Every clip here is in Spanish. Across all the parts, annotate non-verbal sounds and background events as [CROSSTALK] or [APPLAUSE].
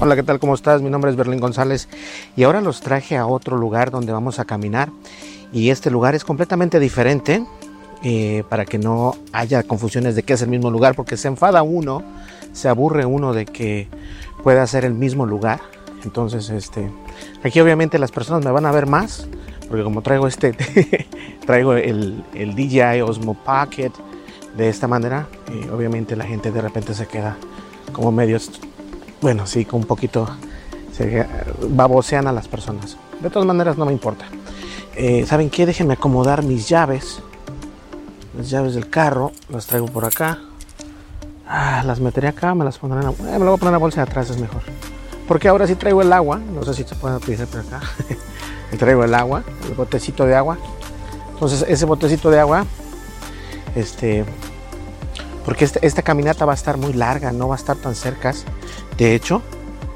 Hola, ¿qué tal? ¿Cómo estás? Mi nombre es Berlín González y ahora los traje a otro lugar donde vamos a caminar y este lugar es completamente diferente eh, para que no haya confusiones de que es el mismo lugar porque se enfada uno, se aburre uno de que pueda ser el mismo lugar. Entonces, este, aquí obviamente las personas me van a ver más porque como traigo este, [LAUGHS] traigo el, DJI Osmo Pocket de esta manera, eh, obviamente la gente de repente se queda como medio bueno, sí, con un poquito se babosean a las personas. De todas maneras, no me importa. Eh, ¿Saben qué? Déjenme acomodar mis llaves. Las llaves del carro, las traigo por acá. Ah, las meteré acá, me las pondré en la, eh, me lo voy a poner en la bolsa de atrás, es mejor. Porque ahora sí traigo el agua. No sé si se puede utilizar por acá. [LAUGHS] traigo el agua, el botecito de agua. Entonces, ese botecito de agua, este, porque este, esta caminata va a estar muy larga, no va a estar tan cerca, de hecho,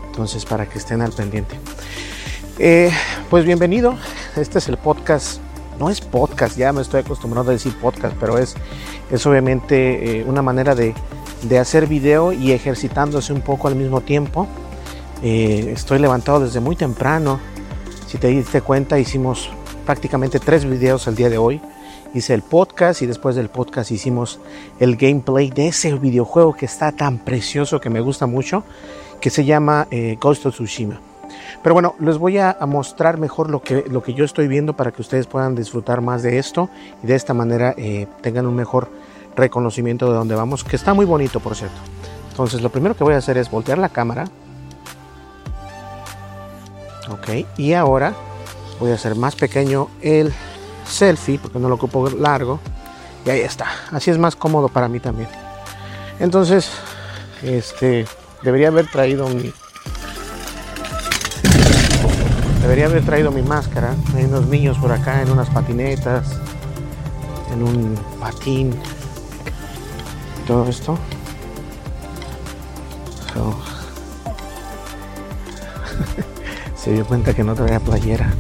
entonces para que estén al pendiente. Eh, pues bienvenido, este es el podcast, no es podcast, ya me estoy acostumbrado a decir podcast, pero es, es obviamente eh, una manera de, de, hacer video y ejercitándose un poco al mismo tiempo. Eh, estoy levantado desde muy temprano, si te diste cuenta hicimos prácticamente tres videos el día de hoy hice el podcast y después del podcast hicimos el gameplay de ese videojuego que está tan precioso que me gusta mucho, que se llama eh, Ghost of Tsushima. Pero bueno, les voy a, mostrar mejor lo que, lo que yo estoy viendo para que ustedes puedan disfrutar más de esto y de esta manera eh, tengan un mejor reconocimiento de dónde vamos, que está muy bonito por cierto. Entonces lo primero que voy a hacer es voltear la cámara. Ok, y ahora voy a hacer más pequeño el selfie porque no lo ocupo largo y ahí está. Así es más cómodo para mí también. Entonces este debería haber traído mi debería haber traído mi máscara. Hay unos niños por acá en unas patinetas en un patín todo esto. [LAUGHS] Se dio cuenta que no traía playera.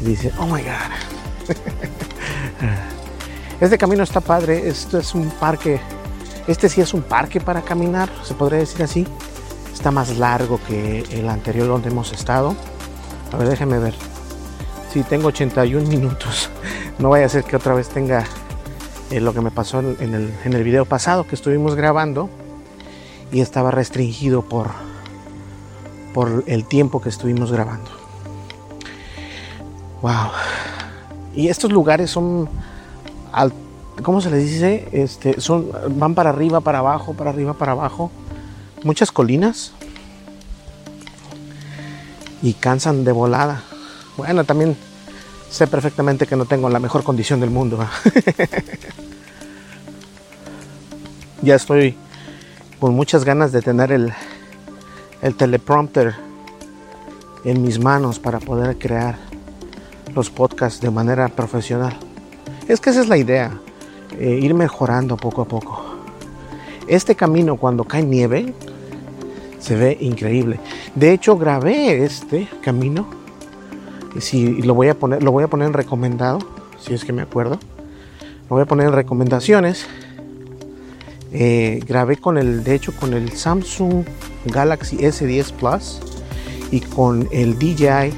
Y dice oh my god [LAUGHS] Este camino está padre, esto es un parque, este sí es un parque para caminar, se podría decir así. Está más largo que el anterior donde hemos estado. A ver, déjenme ver. Sí, tengo 81 minutos. [LAUGHS] No vaya a ser que otra vez tenga eh, lo que me pasó en el, en el video pasado que estuvimos grabando y estaba restringido por, por el tiempo que estuvimos grabando. Wow. Y estos lugares son, ¿cómo se les dice? Este, son, van para arriba, para abajo, para arriba, para abajo. Muchas colinas. Y cansan de volada. Bueno, también sé perfectamente que no tengo la mejor condición del mundo. [LAUGHS] ya estoy con muchas ganas de tener el, el teleprompter en mis manos para poder crear los podcasts de manera profesional. Es que esa es la idea, eh, ir mejorando poco a poco. Este camino cuando cae nieve se ve increíble. De hecho grabé este camino. Si lo voy a poner, lo voy a poner en recomendado, si es que me acuerdo, Lo voy a poner en recomendaciones. Eh, grabé con el, de hecho, con el Samsung Galaxy S10 Plus y con el DJI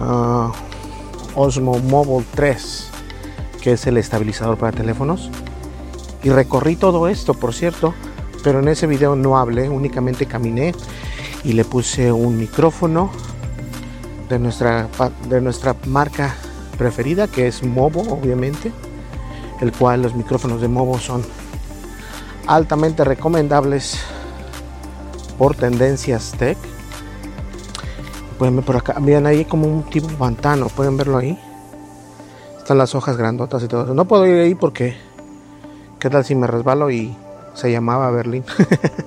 uh, Osmo Mobile 3, que es el estabilizador para teléfonos. Y recorrí todo esto, por cierto, pero en ese video no hablé, únicamente caminé y le puse un micrófono de nuestra, de nuestra marca preferida, que es Movo, obviamente, el cual los micrófonos de Movo son altamente recomendables por tendencias tech. Pueden ver por acá, miren ahí como un tipo pantano, pueden verlo ahí. Están las hojas grandotas y todo eso. No puedo ir ahí porque, ¿qué tal si me resbalo y se llamaba Berlín?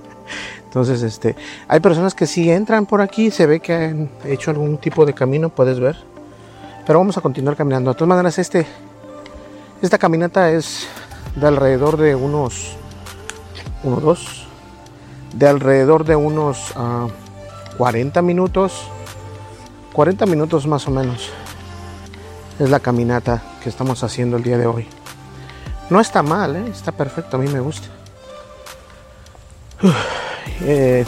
[LAUGHS] Entonces, este, hay personas que si entran por aquí, se ve que han hecho algún tipo de camino, puedes ver. Pero vamos a continuar caminando. De todas maneras, este, esta caminata es de alrededor de unos, uno, dos, de alrededor de unos 40 ah, minutos, 40 minutos más o menos. Es la caminata que estamos haciendo el día de hoy. No está mal, ¿eh? está perfecto, a mí me gusta. Eh,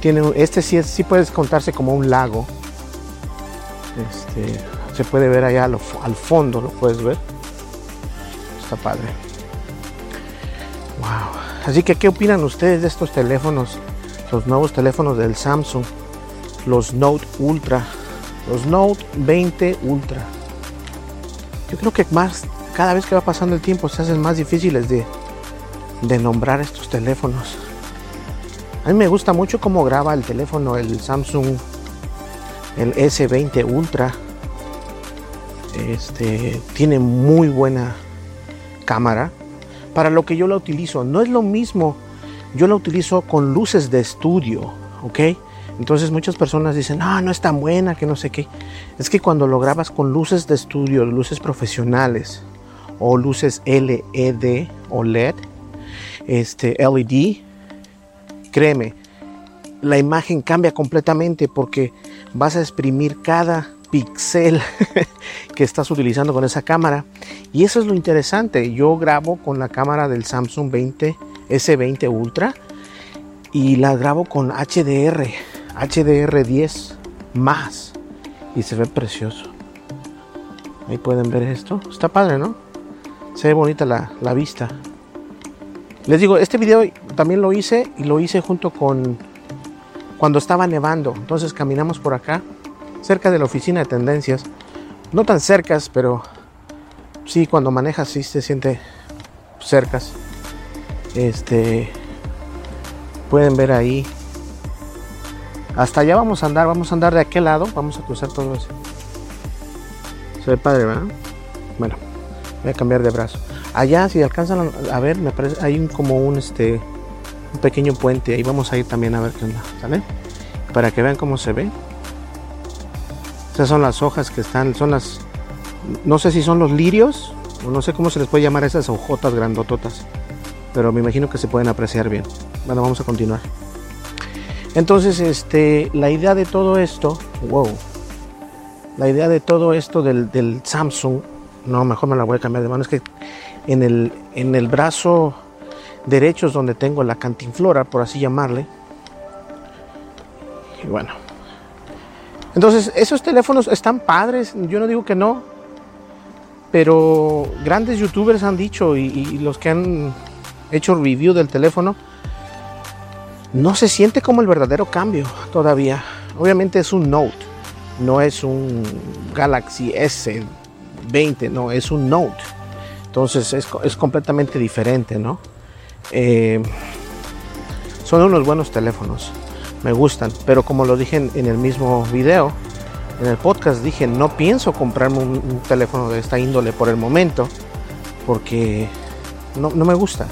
tiene, este sí, sí puedes contarse como un lago. Este, se puede ver allá al, fondo, lo puedes ver. Está padre. Wow. Así que, ¿qué opinan ustedes de estos teléfonos? Los nuevos teléfonos del Samsung. Los Note Ultra. Los Note 20 Ultra. Yo creo que más, cada vez que va pasando el tiempo, se hacen más difíciles de, de nombrar estos teléfonos. A mí me gusta mucho cómo graba el teléfono, el Samsung, el S20 Ultra. Este tiene muy buena cámara para lo que yo la utilizo. No es lo mismo, yo la utilizo con luces de estudio, ¿ok? Entonces muchas personas dicen, no, no es tan buena, que no sé qué. Es que cuando lo grabas con luces de estudio, luces profesionales o luces LED o LED, este LED, créeme, la imagen cambia completamente porque vas a exprimir cada pixel [LAUGHS] que estás utilizando con esa cámara. Y eso es lo interesante. Yo grabo con la cámara del Samsung 20 S20 Ultra y la grabo con HDR, HDR10 más. Y se ve precioso. Ahí pueden ver esto. Está padre, ¿no? Se ve bonita la, la vista. Les digo, este video también lo hice y lo hice junto con cuando estaba nevando. Entonces caminamos por acá cerca de la oficina de tendencias. No tan cercas, pero sí, cuando manejas sí se siente cercas. Este, pueden ver ahí. Hasta allá vamos a andar, vamos a andar de aquel lado, vamos a cruzar todo eso. Se ve padre, ¿verdad? Bueno, voy a cambiar de brazo. Allá, si alcanzan a ver, me parece, hay como un este un pequeño puente. Ahí vamos a ir también a ver qué onda, ¿sale? Para que vean cómo se ve. Estas son las hojas que están, son las, no sé si son los lirios, o no sé cómo se les puede llamar esas hojotas grandototas, pero me imagino que se pueden apreciar bien. Bueno, vamos a continuar. Entonces, este, la idea de todo esto, wow, la idea de todo esto del, Samsung, no, mejor me la voy a cambiar de mano, es que en el, en el brazo derecho es donde tengo la cantinflora, por así llamarle. Y bueno, entonces, esos teléfonos están padres, yo no digo que no, pero grandes youtubers han dicho y, los que han hecho review del teléfono, no se siente como el verdadero cambio todavía. Obviamente es un Note, no es un Galaxy S20, no, es un Note. Entonces es, completamente diferente, ¿no? Eh, son unos buenos teléfonos me gustan. Pero como lo dije en, el mismo video, en el podcast dije, no pienso comprarme un, teléfono de esta índole por el momento, porque no, me gusta.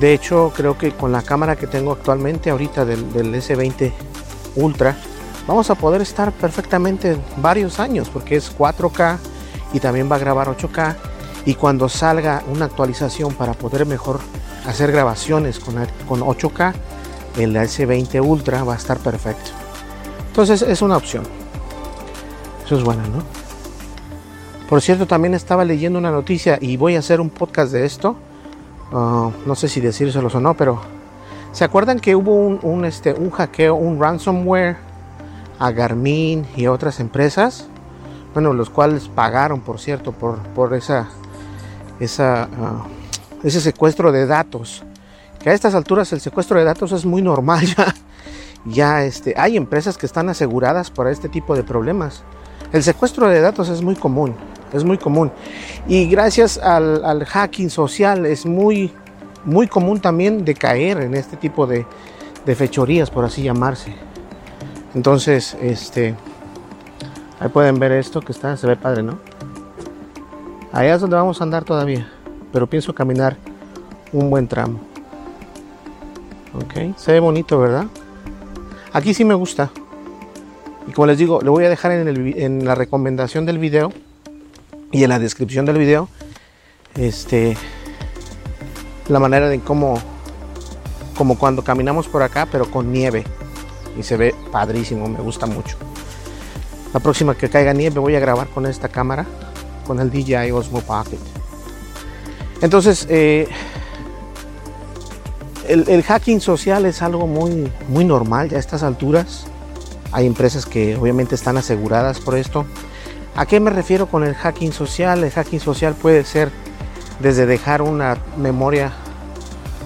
De hecho, creo que con la cámara que tengo actualmente ahorita del, del S20 Ultra, vamos a poder estar perfectamente varios años, porque es 4K y también va a grabar 8K. Y cuando salga una actualización para poder mejor hacer grabaciones con, con 8K, el S20 Ultra va a estar perfecto. Entonces es una opción. Eso es bueno, ¿no? Por cierto, también estaba leyendo una noticia y voy a hacer un podcast de esto. Uh, no sé si decírselos o no, pero ¿se acuerdan que hubo un, este, un hackeo, un ransomware a Garmin y otras empresas? Bueno, los cuales pagaron, por cierto, por, por esa, esa, uh, ese secuestro de datos. Que a estas alturas el secuestro de datos es muy normal ya. [LAUGHS] Ya este, hay empresas que están aseguradas por este tipo de problemas. El secuestro de datos es muy común es muy común. Y gracias al, hacking social es muy, muy común también de caer en este tipo de, de fechorías, por así llamarse. Entonces, este, ahí pueden ver esto que está, se ve padre, ¿no? Allá es donde vamos a andar todavía, pero pienso caminar un buen tramo. Ok, se ve bonito, ¿verdad? Aquí sí me gusta. Y como les digo, le voy a dejar en, el, en la recomendación del video y en la descripción del video este la manera de cómo como cuando caminamos por acá pero con nieve. Y se ve padrísimo me gusta mucho. La próxima que caiga nieve voy a grabar con esta cámara con el DJI Osmo Pocket. Entonces eh, el, el, hacking social es algo muy muy normal ya a estas alturas. Hay empresas que obviamente están aseguradas por esto ¿A qué me refiero con el hacking social? El hacking social puede ser desde dejar una memoria,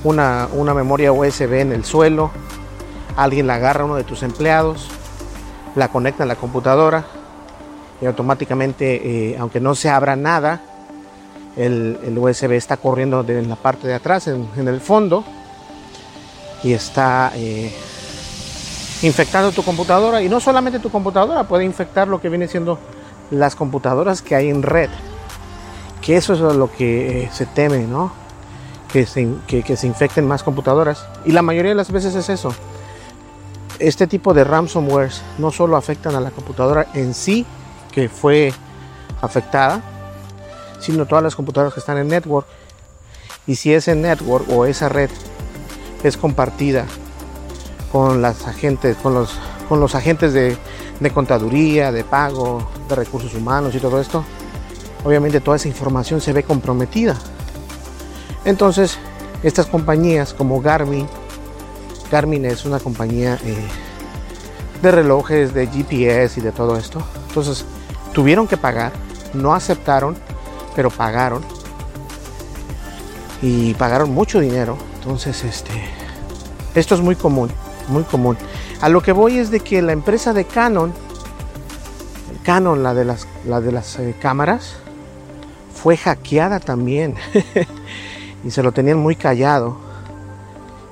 una, una memoria USB en el suelo, alguien la agarra uno de tus empleados, la conecta a la computadora y automáticamente, eh, aunque no se abra nada, el, el, USB está corriendo en la parte de atrás, en, en el fondo, y está eh, infectando tu computadora. Y no solamente tu computadora, puede infectar lo que viene siendo las computadoras que hay en red. Que eso es lo que eh, se teme, ¿no? Que se, que, se infecten más computadoras. Y la mayoría de las veces es eso. Este tipo de ransomwares no solo afectan a la computadora en sí, que fue afectada, sino todas las computadoras que están en network. Y si ese network o esa red es compartida con las agentes, con los, con los agentes de, de contaduría, de pago, de recursos humanos y todo esto, obviamente toda esa información se ve comprometida. Entonces, estas compañías como Garmin, Garmin es una compañía eh, de relojes, de GPS y de todo esto. Entonces, tuvieron que pagar, no aceptaron, pero pagaron. Y pagaron mucho dinero. Entonces, este, esto es muy común, muy común. A lo que voy es de que la empresa de Canon, Canon, la de las, la de las eh, cámaras, fue hackeada también. [LAUGHS] y se lo tenían muy callado.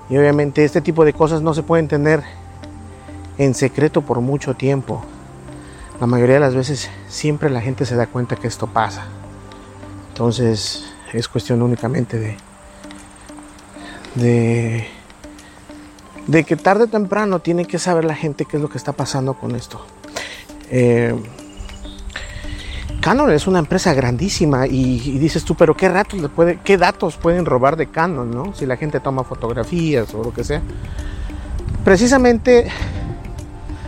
Y obviamente este tipo de cosas no se pueden tener en secreto por mucho tiempo. La mayoría de las veces siempre la gente se da cuenta que esto pasa. Entonces es cuestión únicamente de, de de que tarde o temprano tiene que saber la gente qué es lo que está pasando con esto. Eh, Canon es una empresa grandísima y, y, dices tú, pero qué datos, le puede, qué datos pueden robar de Canon, ¿no? Si la gente toma fotografías o lo que sea. Precisamente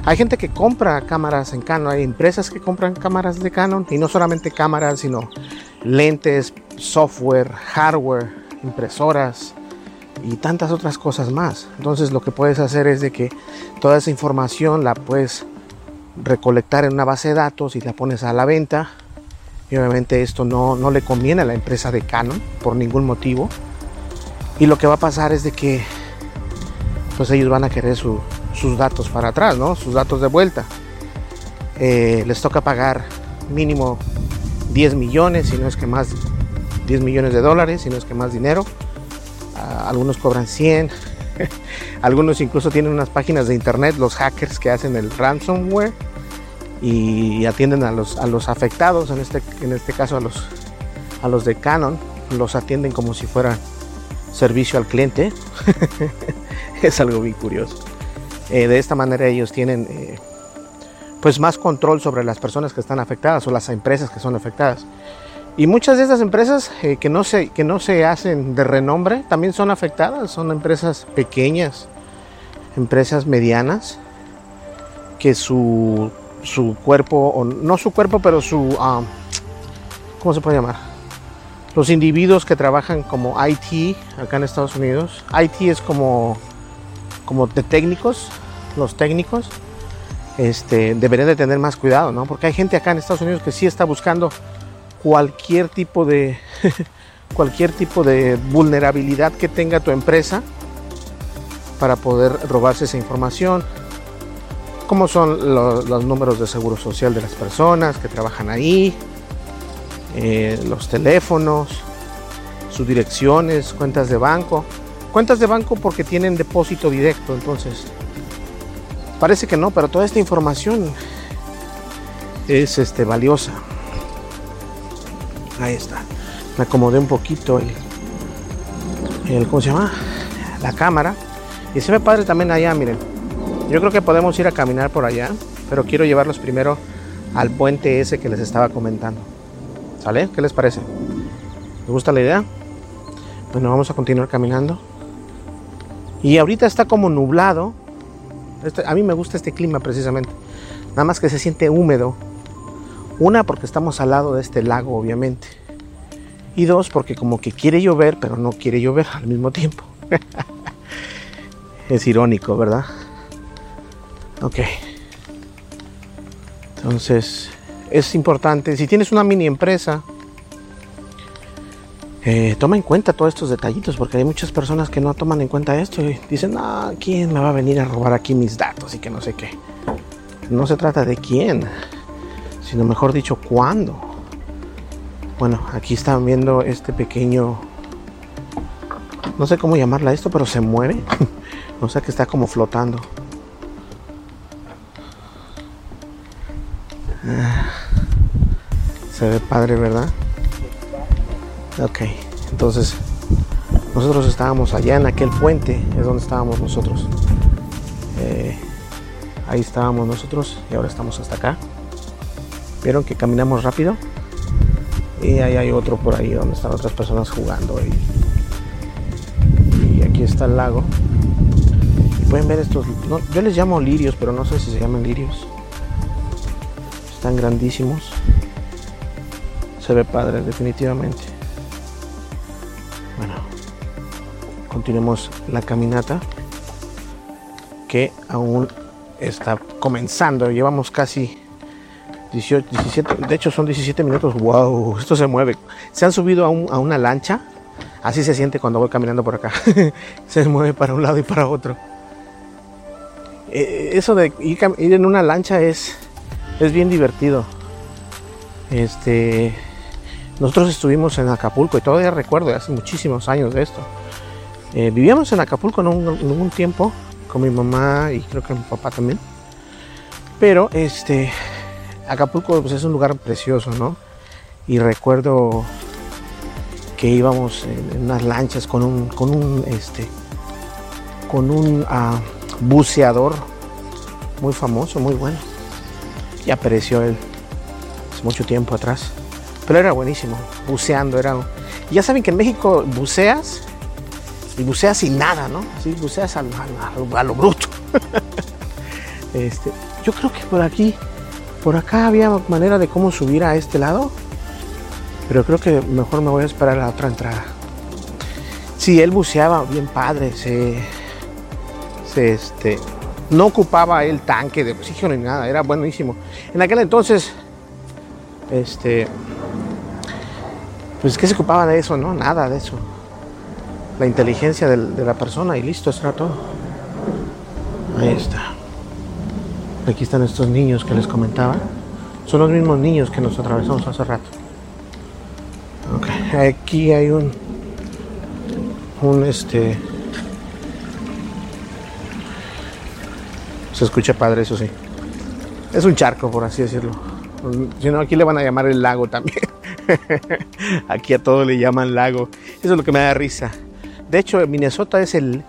hay gente que compra cámaras en Canon, hay empresas que compran cámaras de Canon y no solamente cámaras, sino lentes, software, hardware, impresoras, y tantas otras cosas más. Entonces lo que puedes hacer es de que toda esa información la puedes recolectar en una base de datos y la pones a la venta. Y obviamente esto no, no le conviene a la empresa de Canon por ningún motivo. Y lo que va a pasar es de que pues ellos van a querer su, sus datos para atrás, ¿no? Sus datos de vuelta. Eh, les toca pagar mínimo 10 millones, si no es que más 10 millones de dólares, si no es que más dinero algunos cobran 100, [LAUGHS] algunos incluso tienen unas páginas de internet, los hackers que hacen el ransomware y atienden a los, a los afectados, en este, en este caso a los, a los de Canon, los atienden como si fuera servicio al cliente. [LAUGHS] es algo bien curioso. Eh, de esta manera ellos tienen eh, pues más control sobre las personas que están afectadas o las empresas que son afectadas. Y muchas de estas empresas eh, que, no se, que no se hacen de renombre también son afectadas, son empresas pequeñas, empresas medianas, que su, su cuerpo, o no su cuerpo, pero su, uh, ¿cómo se puede llamar? Los individuos que trabajan como IT acá en Estados Unidos. IT es como, como de técnicos, los técnicos. Este, deberían de tener más cuidado, ¿no? Porque hay gente acá en Estados Unidos que sí está buscando cualquier tipo de [LAUGHS] cualquier tipo de vulnerabilidad que tenga tu empresa para poder robarse esa información. Como son los, los números de seguro social de las personas que trabajan ahí, eh, los teléfonos, sus direcciones, cuentas de banco. Cuentas de banco porque tienen depósito directo, entonces parece que no, pero toda esta información es este, valiosa. Ahí está. Me acomodé un poquito el, el ¿cómo se llama? La cámara. Y se ve padre también allá, miren. Yo creo que podemos ir a caminar por allá, pero quiero llevarlos primero al puente ese que les estaba comentando. ¿Sale? ¿Qué les parece? ¿Les gusta la idea? Bueno, vamos a continuar caminando. Y ahorita está como nublado. Este, a mí me gusta este clima precisamente. Nada más que se siente húmedo. Una, porque estamos al lado de este lago, obviamente. Y dos, porque como que quiere llover, pero no quiere llover al mismo tiempo. [LAUGHS] es irónico, ¿verdad? Ok. Entonces, es importante. Si tienes una mini empresa, eh, toma en cuenta todos estos detallitos, porque hay muchas personas que no toman en cuenta esto y dicen, ah, ¿quién me va a venir a robar aquí mis datos y que no sé qué? No se trata de quién, sino mejor dicho, cuándo. Bueno, aquí están viendo este pequeño, no sé cómo llamarla esto, pero se mueve. [LAUGHS] o sea que está como flotando. Ah, se ve padre, ¿verdad? Ok, entonces nosotros estábamos allá en aquel puente, es donde estábamos nosotros. Eh, ahí estábamos nosotros y ahora estamos hasta acá. Vieron que caminamos rápido y ahí hay otro por ahí donde están otras personas jugando. Y, aquí está el lago. Y pueden ver estos, yo les llamo lirios, pero no sé si se llaman lirios. Están grandísimos. Se ve padre, definitivamente. Bueno, continuemos la caminata que aún está comenzando. Llevamos casi 18, 17, de hecho son 17 minutos. ¡Wow! [LAUGHS] Esto se mueve. Se han subido a, un, a una lancha. Así se siente cuando voy caminando por acá. [LAUGHS] se mueve para un lado y para otro. Eh, eso de ir, ir en una lancha es, es bien divertido. Este, nosotros estuvimos en Acapulco y todavía recuerdo hace muchísimos años de esto. Eh, vivíamos en Acapulco en un, en un, tiempo con mi mamá y creo que mi papá también. Pero este Acapulco pues, es un lugar precioso, ¿no? Y recuerdo que íbamos en, unas lanchas con un, con un, este, con un uh, buceador muy famoso, muy bueno. Ya pereció él hace mucho tiempo atrás. Pero era buenísimo, buceando era... Ya saben que en México buceas y buceas sin nada, ¿no? Así buceas a, a, a lo bruto. [LAUGHS] este, yo creo que por aquí por acá había manera de cómo subir a este lado. Pero creo que mejor me voy a esperar a la otra entrada. Sí, él buceaba bien padre. Se, se este, no ocupaba el tanque de oxígeno ni nada. Era buenísimo. En aquel entonces, este, pues que se ocupaba de eso, no, nada de eso. La inteligencia de, la persona y listo, eso todo. Ahí está. Aquí están estos niños que les comentaba. Son los mismos niños que nos atravesamos hace rato. Aquí hay un, un este. Se escucha padre, eso sí. Es un charco, por así decirlo. Si no, aquí le van a llamar el lago también. [LAUGHS] aquí a todo le llaman lago. Eso es lo que me da risa. De hecho, Minnesota es el,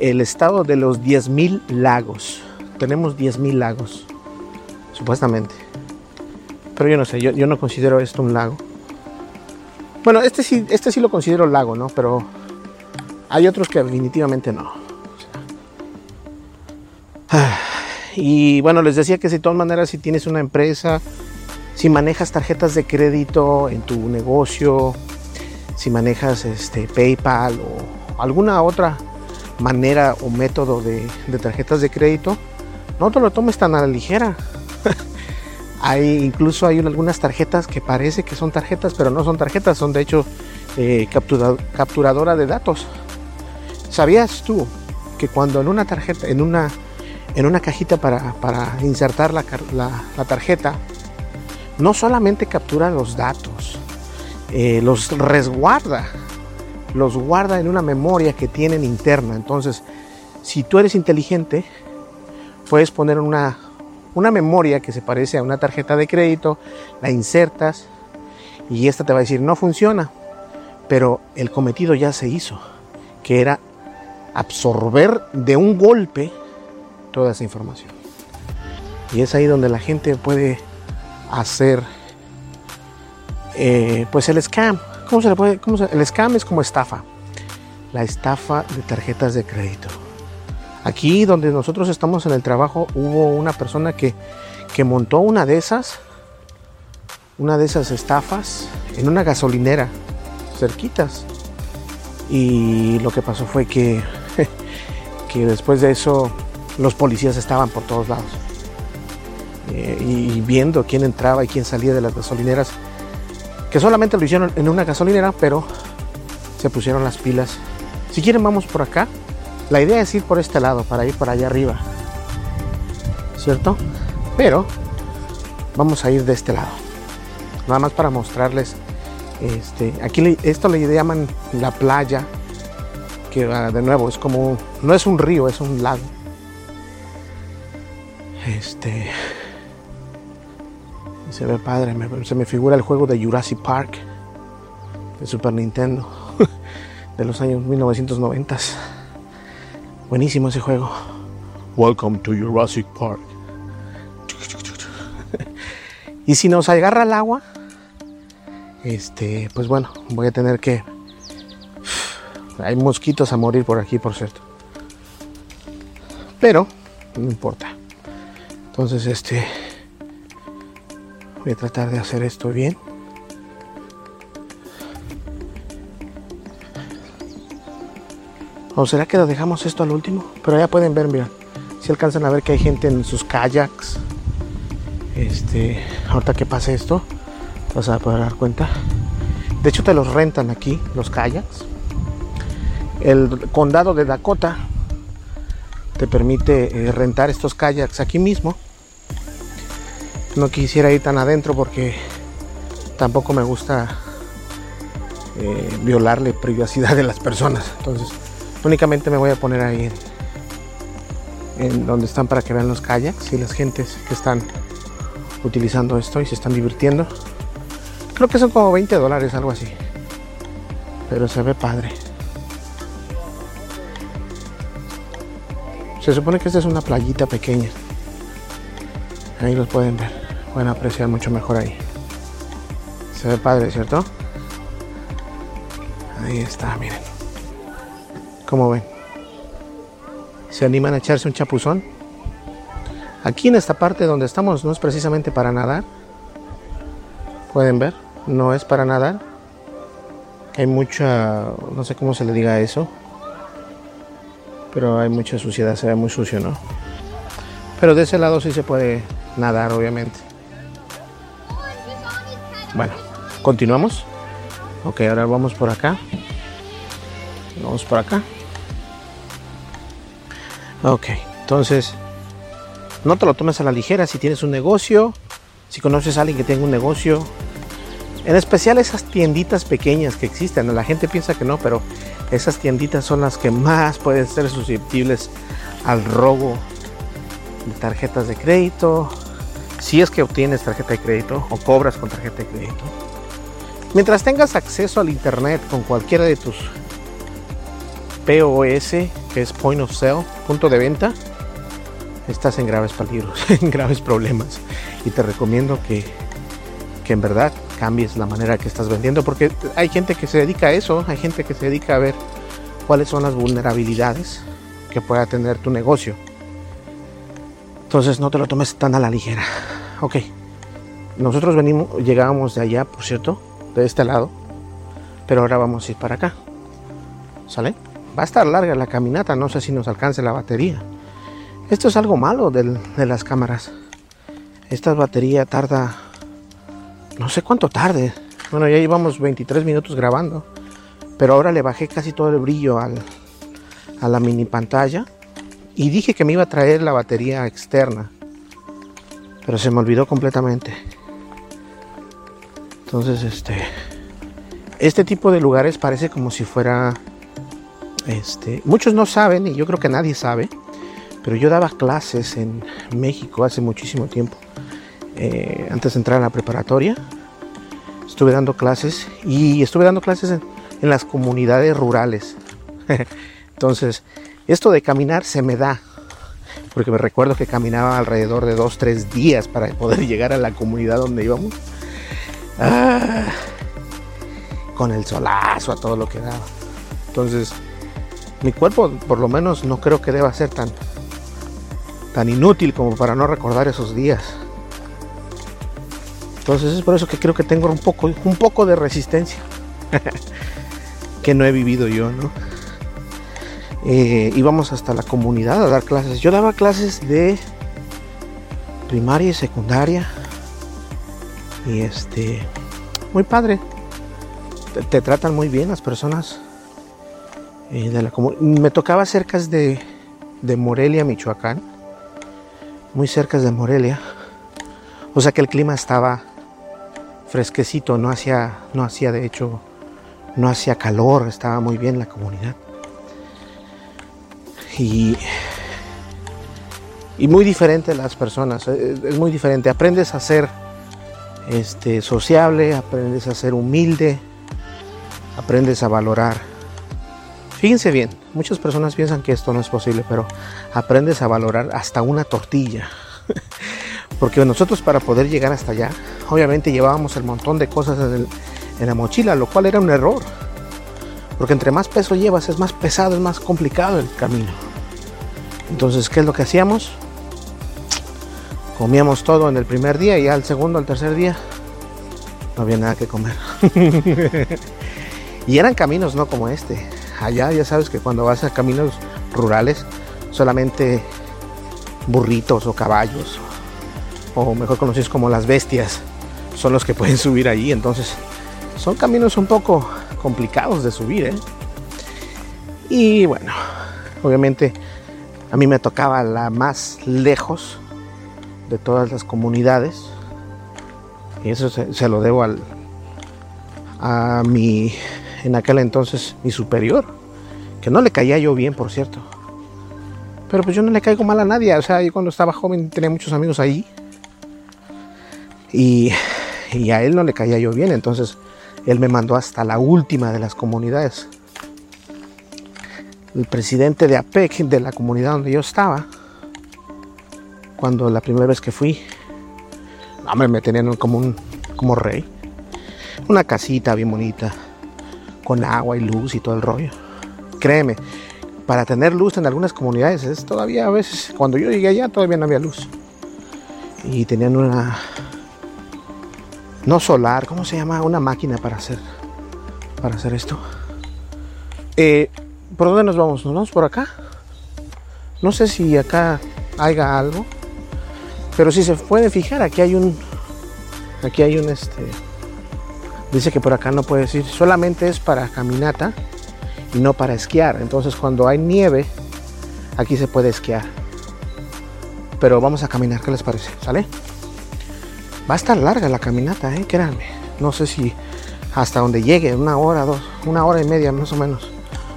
el estado de los 10.000 lagos tenemos 10.000 lagos, supuestamente. Pero yo no sé, yo, no considero esto un lago. Bueno, este sí, este sí lo considero lago, ¿no? Pero hay otros que definitivamente no. [SIGHS] Y bueno, les decía que de todas maneras si tienes una empresa, si manejas tarjetas de crédito en tu negocio, si manejas este, PayPal o alguna otra manera o método de tarjetas de crédito, no te lo tomes tan a la ligera. [LAUGHS] hay, incluso hay algunas tarjetas que parece que son tarjetas, pero no son tarjetas, son de hecho eh, capturadora de datos. ¿Sabías tú que cuando en una tarjeta, en una, en una cajita para, para insertar la, la, tarjeta, no solamente captura los datos, eh, los resguarda, los guarda en una memoria que tienen interna. Entonces, si tú eres inteligente, puedes poner una, una memoria que se parece a una tarjeta de crédito, la insertas y esta te va a decir no funciona, pero el cometido ya se hizo, que era absorber de un golpe toda esa información. Y es ahí donde la gente puede hacer eh, pues el scam. ¿Cómo se le puede? Cómo el scam es como estafa. La estafa de tarjetas de crédito. Aquí donde nosotros estamos en el trabajo hubo una persona que, que montó una de esas, una de esas estafas en una gasolinera, cerquitas. Y lo que pasó fue que, [LAUGHS] que después de eso los policías estaban por todos lados. Eh, y viendo quién entraba y quién salía de las gasolineras, que solamente lo hicieron en una gasolinera, pero se pusieron las pilas. Si quieren vamos por acá la idea es ir por este lado, para ir para allá arriba. ¿Cierto? Pero vamos a ir de este lado. Nada más para mostrarles. Este, aquí esto le llaman la playa. Que ah, de nuevo es como. No es un río, es un lago. Este. Se ve padre. se me figura el juego de Jurassic Park. De Super Nintendo. [LAUGHS] de los años 1990. Buenísimo ese juego. Welcome to Jurassic Park. [LAUGHS] y si nos agarra el agua, este, pues bueno, voy a tener que. [SIGHS] Hay mosquitos a morir por aquí, por cierto. Pero no importa. Entonces, este, voy a tratar de hacer esto bien. ¿O será que lo dejamos esto al último? Pero ya pueden ver, mira. Si alcanzan a ver que hay gente en sus kayaks. Este, ahorita que pase esto, vas a poder dar cuenta. De hecho, te los rentan aquí, los kayaks. El condado de Dakota te permite eh, rentar estos kayaks aquí mismo. No quisiera ir tan adentro porque tampoco me gusta eh, violarle privacidad de las personas. Entonces, Únicamente me voy a poner ahí en, donde están para que vean los kayaks y las gentes que están utilizando esto y se están divirtiendo. Creo que son como 20 dólares, algo así. Pero se ve padre. Se supone que esta es una playita pequeña. Ahí los pueden ver. Pueden apreciar mucho mejor ahí. Se ve padre, ¿cierto? Ahí está, miren. ¿Cómo ven? ¿Se animan a echarse un chapuzón? Aquí en esta parte donde estamos no es precisamente para nadar. Pueden ver, no es para nadar. Hay mucha, no sé cómo se le diga eso. Pero hay mucha suciedad, se ve muy sucio, ¿no? Pero de ese lado sí se puede nadar, obviamente. Bueno, continuamos. Ok, ahora vamos por acá. Vamos por acá. Ok, entonces no te lo tomes a la ligera si tienes un negocio, si conoces a alguien que tenga un negocio. En especial esas tienditas pequeñas que existen. La gente piensa que no, pero esas tienditas son las que más pueden ser susceptibles al robo de tarjetas de crédito. Si es que obtienes tarjeta de crédito o cobras con tarjeta de crédito. Mientras tengas acceso al internet con cualquiera de tus POS, que es Point of Sale, punto de venta, estás en graves peligros, [LAUGHS] en graves problemas. Y te recomiendo que, que en verdad cambies la manera que estás vendiendo, porque hay gente que se dedica a eso, hay gente que se dedica a ver cuáles son las vulnerabilidades que pueda tener tu negocio. Entonces no te lo tomes tan a la ligera. Ok, Nosotros venimos, llegábamos de allá, por cierto, de este lado, pero ahora vamos a ir para acá. ¿Sale? Va a estar larga la caminata, no sé si nos alcance la batería. Esto es algo malo del- de las cámaras. Esta batería tarda, no sé cuánto tarde. Bueno, ya llevamos 23 minutos grabando, pero ahora le bajé casi todo el brillo al- a la mini pantalla y dije que me iba a traer la batería externa, pero se me olvidó completamente. Entonces, este, este tipo de lugares parece como si fuera, este, muchos no saben y yo creo que nadie sabe, pero yo daba clases en México hace muchísimo tiempo, eh, antes de entrar a la preparatoria, estuve dando clases y estuve dando clases en, las comunidades rurales. [LAUGHS] Entonces, esto de caminar se me da, porque me recuerdo que caminaba alrededor de dos, tres días para poder [LAUGHS] llegar a la comunidad donde íbamos. Ah, con el solazo a todo lo que daba. Entonces, mi cuerpo por lo menos no creo que deba ser tan, tan inútil como para no recordar esos días. Entonces es por eso que creo que tengo un poco, un poco de resistencia [LAUGHS] que no he vivido yo, ¿no? Eh, íbamos hasta la comunidad a dar clases. Yo daba clases de primaria y secundaria. Y este, muy padre. Te, te tratan muy bien las personas. Eh, Me tocaba cerca de, de Morelia, Michoacán. Muy cerca de Morelia. O sea que el clima estaba fresquecito, no hacía, no hacía de hecho, no hacía calor, estaba muy bien la comunidad. Y, y muy diferente las personas, eh, es muy diferente. Aprendes a ser este, sociable, aprendes a ser humilde, aprendes a valorar. Fíjense bien, muchas personas piensan que esto no es posible, pero aprendes a valorar hasta una tortilla. [LAUGHS] Porque nosotros para poder llegar hasta allá, obviamente llevábamos el montón de cosas en, la mochila, lo cual era un error. Porque entre más peso llevas, es más pesado, es más complicado el camino. Entonces, ¿qué es lo que hacíamos? Comíamos todo en el primer día y al segundo, al tercer día, no había nada que comer. [LAUGHS] y eran caminos no como este. Allá ya sabes que cuando vas a caminos rurales, solamente burritos o caballos, o mejor conocidos como las bestias, son los que pueden [LAUGHS] subir allí. Entonces, son caminos un poco complicados de subir, ¿eh? Y bueno, obviamente a mí me tocaba la más lejos de todas las comunidades. Y eso se, se lo debo al, a mi, en aquel entonces, mi superior. Que no le caía yo bien, por cierto. Pero pues yo no le caigo mal a nadie. O sea, yo cuando estaba joven tenía muchos amigos ahí. Y, y a él no le caía yo bien. Entonces él me mandó hasta la última de las comunidades. El presidente de APEC, de la comunidad donde yo estaba, cuando la primera vez que fui, hombre, me tenían como un como rey. Una casita bien bonita, con agua y luz y todo el rollo. Créeme, para tener luz en algunas comunidades es todavía a veces, cuando yo llegué allá todavía no había luz. Y tenían una, no solar, ¿cómo se llama? Una máquina para hacer, para hacer esto. Eh, ¿Por dónde nos vamos? ¿Nos vamos por acá? No sé si acá haya algo. Pero si se puede fijar, aquí hay un. Aquí hay un este. Dice que por acá no puedes ir. Solamente es para caminata y no para esquiar. Entonces cuando hay nieve, aquí se puede esquiar. Pero vamos a caminar, ¿qué les parece? ¿Sale? Va a estar larga la caminata, ¿eh? Créanme. No sé si hasta donde llegue, una hora, dos, una hora y media más o menos.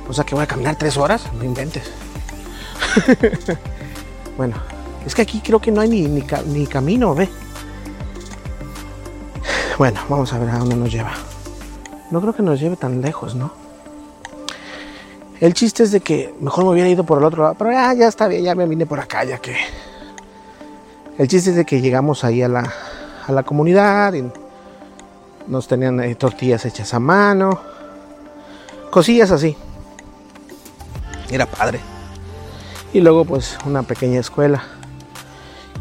O sea que voy a caminar tres horas, no inventes. [LAUGHS] bueno, es que aquí creo que no hay ni, ni, ni camino, ve. Bueno, vamos a ver a dónde nos lleva. No creo que nos lleve tan lejos, ¿no? El chiste es de que mejor me hubiera ido por el otro lado, pero ya, ya está bien, ya me vine por acá, ya que. El chiste es de que llegamos ahí a la, a la comunidad y nos tenían eh, tortillas hechas a mano, cosillas así. Era padre. Y luego pues una pequeña escuela,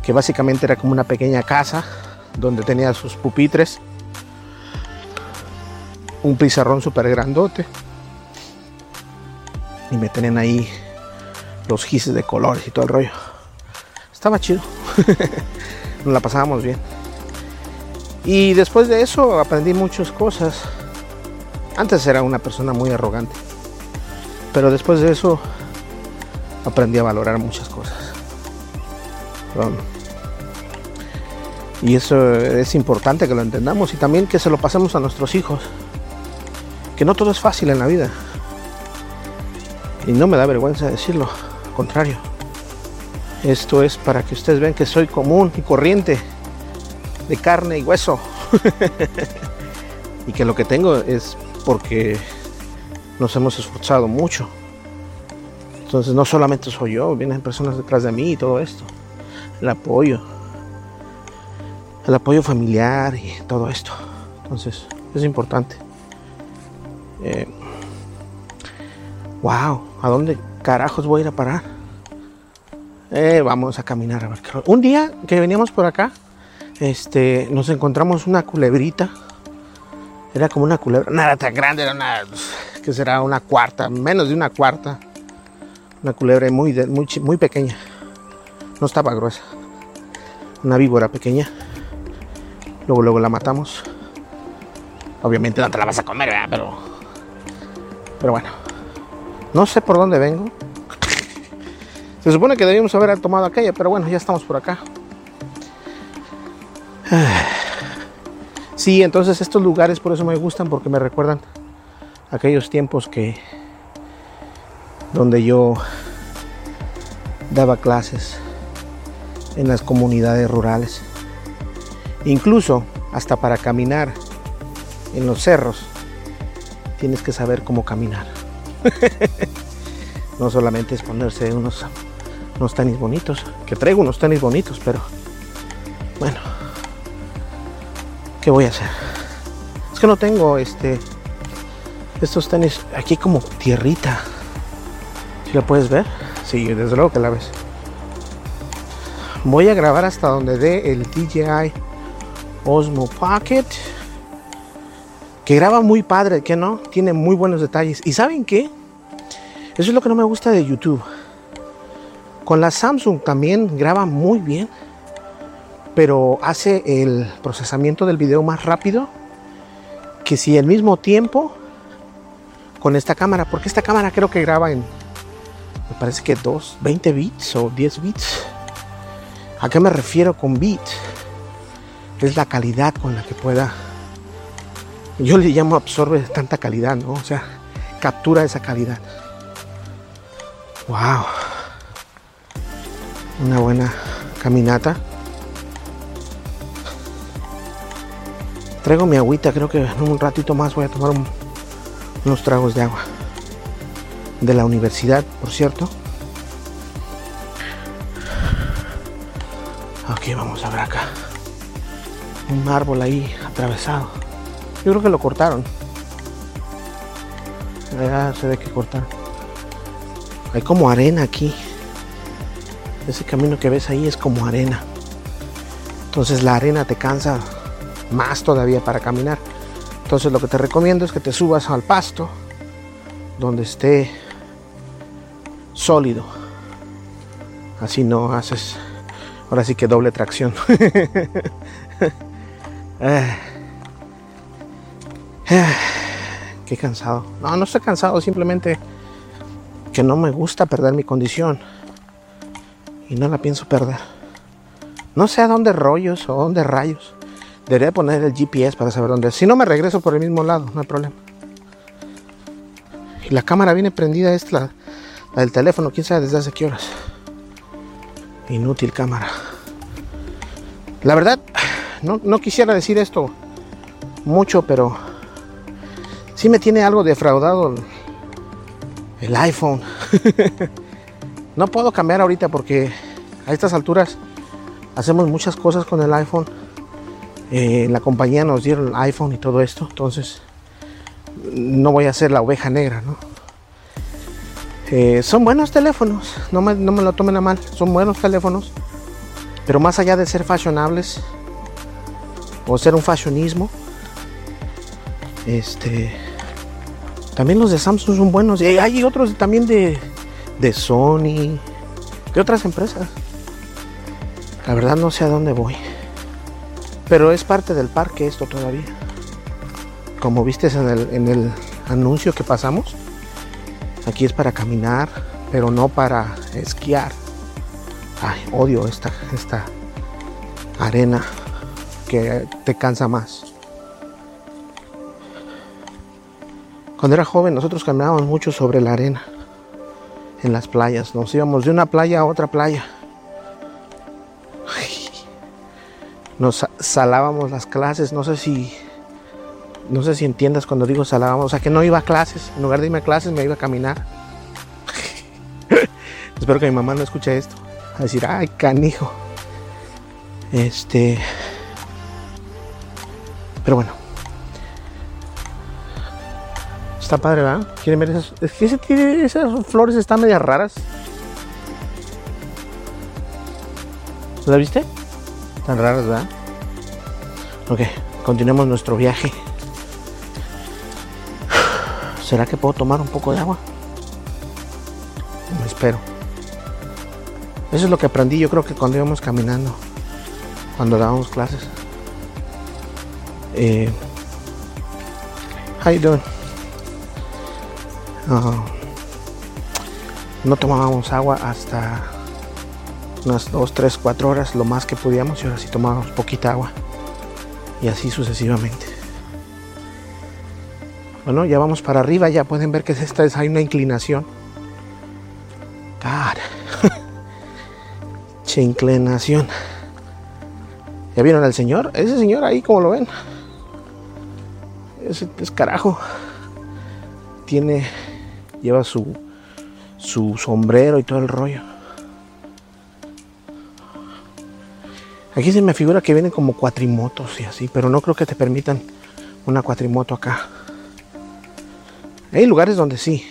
que básicamente era como una pequeña casa donde tenía sus pupitres, un pizarrón súper grandote y me tenían ahí los gises de colores y todo el rollo. Estaba chido. [LAUGHS] Nos la pasábamos bien. Y después de eso aprendí muchas cosas. Antes era una persona muy arrogante. Pero después de eso aprendí a valorar muchas cosas. Y eso es importante que lo entendamos y también que se lo pasemos a nuestros hijos. Que no todo es fácil en la vida. Y no me da vergüenza decirlo, al contrario. Esto es para que ustedes vean que soy común y corriente, de carne y hueso. [LAUGHS] y que lo que tengo es porque nos hemos esforzado mucho. Entonces no solamente soy yo, vienen personas detrás de mí y todo esto. El apoyo. El apoyo familiar y todo esto. Entonces es importante. Eh, wow, ¿a dónde carajos voy a ir a parar? Eh, vamos a caminar a ver qué. Un día que veníamos por acá, este, nos encontramos una culebrita. Era como una culebra, nada tan grande, era una, que será una cuarta, menos de una cuarta. Una culebra muy, muy, muy pequeña. No estaba gruesa. Una víbora pequeña. Luego, luego la matamos. Obviamente no te la vas a comer. Pero, pero bueno. No sé por dónde vengo. Se supone que debíamos haber tomado aquella, pero bueno, ya estamos por acá. Sí, entonces estos lugares por eso me gustan, porque me recuerdan aquellos tiempos que donde yo daba clases en las comunidades rurales. Incluso hasta para caminar en los cerros tienes que saber cómo caminar. [LAUGHS] no solamente es ponerse unos, unos tenis bonitos, que traigo unos tenis bonitos, pero bueno, ¿qué voy a hacer? Es que no tengo este estos tenis aquí como tierrita. ¿Si la puedes ver? Sí, desde luego que la ves. Voy a grabar hasta donde dé el DJI Osmo Pocket que graba muy padre, que no, tiene muy buenos detalles. ¿Y saben qué? Eso es lo que no me gusta de YouTube. Con la Samsung también graba muy bien, pero hace el procesamiento del video más rápido que si al mismo tiempo con esta cámara, porque esta cámara creo que graba en, me parece que 2, 20 bits o 10 bits. ¿A qué me refiero con bits? Es la calidad con la que pueda yo le llamo absorbe tanta calidad, ¿no? O sea, captura esa calidad. Wow. Una buena caminata. Traigo mi agüita, creo que en un ratito más voy a tomar unos tragos de agua. De la universidad, por cierto. Ok, vamos a ver acá. Un árbol ahí atravesado. Yo creo que lo cortaron. Ya se ve que cortaron. Hay como arena aquí. Ese camino que ves ahí es como arena. Entonces la arena te cansa más todavía para caminar. Entonces lo que te recomiendo es que te subas al pasto donde esté sólido. Así no haces. Ahora sí que doble tracción. [LAUGHS] Eh. Qué cansado. No, no estoy cansado, simplemente que no me gusta perder mi condición. Y no la pienso perder. No sé a dónde rollos o dónde rayos. Debería poner el GPS para saber dónde. Si no me regreso por el mismo lado, no hay problema. Y la cámara viene prendida, es la, del teléfono, quién sabe desde hace qué horas. Inútil cámara. La verdad, no, no quisiera decir esto mucho, pero sí me tiene algo defraudado el, iPhone. [LAUGHS] no puedo cambiar ahorita porque a estas alturas hacemos muchas cosas con el iPhone. Eh, la compañía nos dieron el iPhone y todo esto, entonces no voy a ser la oveja negra, ¿no? Eh, son buenos teléfonos, no me, no me lo tomen a mal, son buenos teléfonos, pero más allá de ser fashionables, o ser un fashionismo. Este. También los de Samsung son buenos. Y hay otros también de, de Sony. De otras empresas. La verdad no sé a dónde voy. Pero es parte del parque esto todavía. Como viste en el, en el anuncio que pasamos. Aquí es para caminar, pero no para esquiar. Ay, odio esta, esta arena que te cansa más. Cuando era joven nosotros caminábamos mucho sobre la arena, en las playas. Nos íbamos de una playa a otra playa. Nos salábamos las clases, no sé si no sé si entiendas cuando digo salábamos, o sea que no iba a clases, en lugar de irme a clases me iba a caminar. [LAUGHS] Espero que mi mamá no escuche esto. A decir, ay, canijo. Este. Pero bueno. Está padre, ¿verdad? ¿Quieren ver esas? Es que esas flores están medias raras. ¿Las viste? Están raras, ¿verdad? Ok, continuemos nuestro viaje. ¿Será que puedo tomar un poco de agua? Me espero. Eso es lo que aprendí yo creo que cuando íbamos caminando, cuando dábamos clases. Eh, how you doing? No tomábamos agua hasta unas 2, 3, 4 horas, lo más que podíamos, y ahora sí tomábamos poquita agua. Y así sucesivamente. Bueno, ya vamos para arriba, ya pueden ver que esta es, hay una inclinación. God. [LAUGHS] che inclinación. ¿Ya vieron al señor? Ese señor ahí, como lo ven. Es carajo. Tiene. Lleva su. su sombrero y todo el rollo. Aquí se me figura que vienen como cuatrimotos y así, pero no creo que te permitan una cuatrimoto acá. Hay lugares donde sí,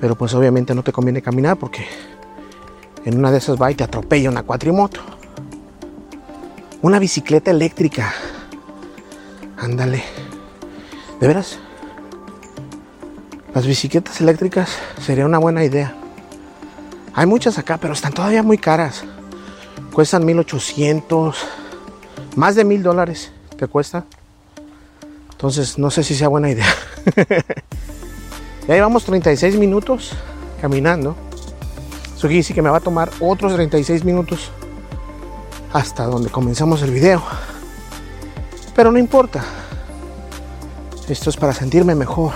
pero pues obviamente no te conviene caminar porque en una de esas va y te atropella una cuatrimoto. Una bicicleta eléctrica. Ándale. ¿De veras? Las bicicletas eléctricas sería una buena idea. Hay muchas acá, pero están todavía muy caras. Cuestan 1800, más de mil dólares te cuesta. Entonces no sé si sea buena idea. ya llevamos 36 minutos caminando. Eso que me va a tomar otros 36 minutos hasta donde comenzamos el video. Pero no importa. Esto es para sentirme mejor.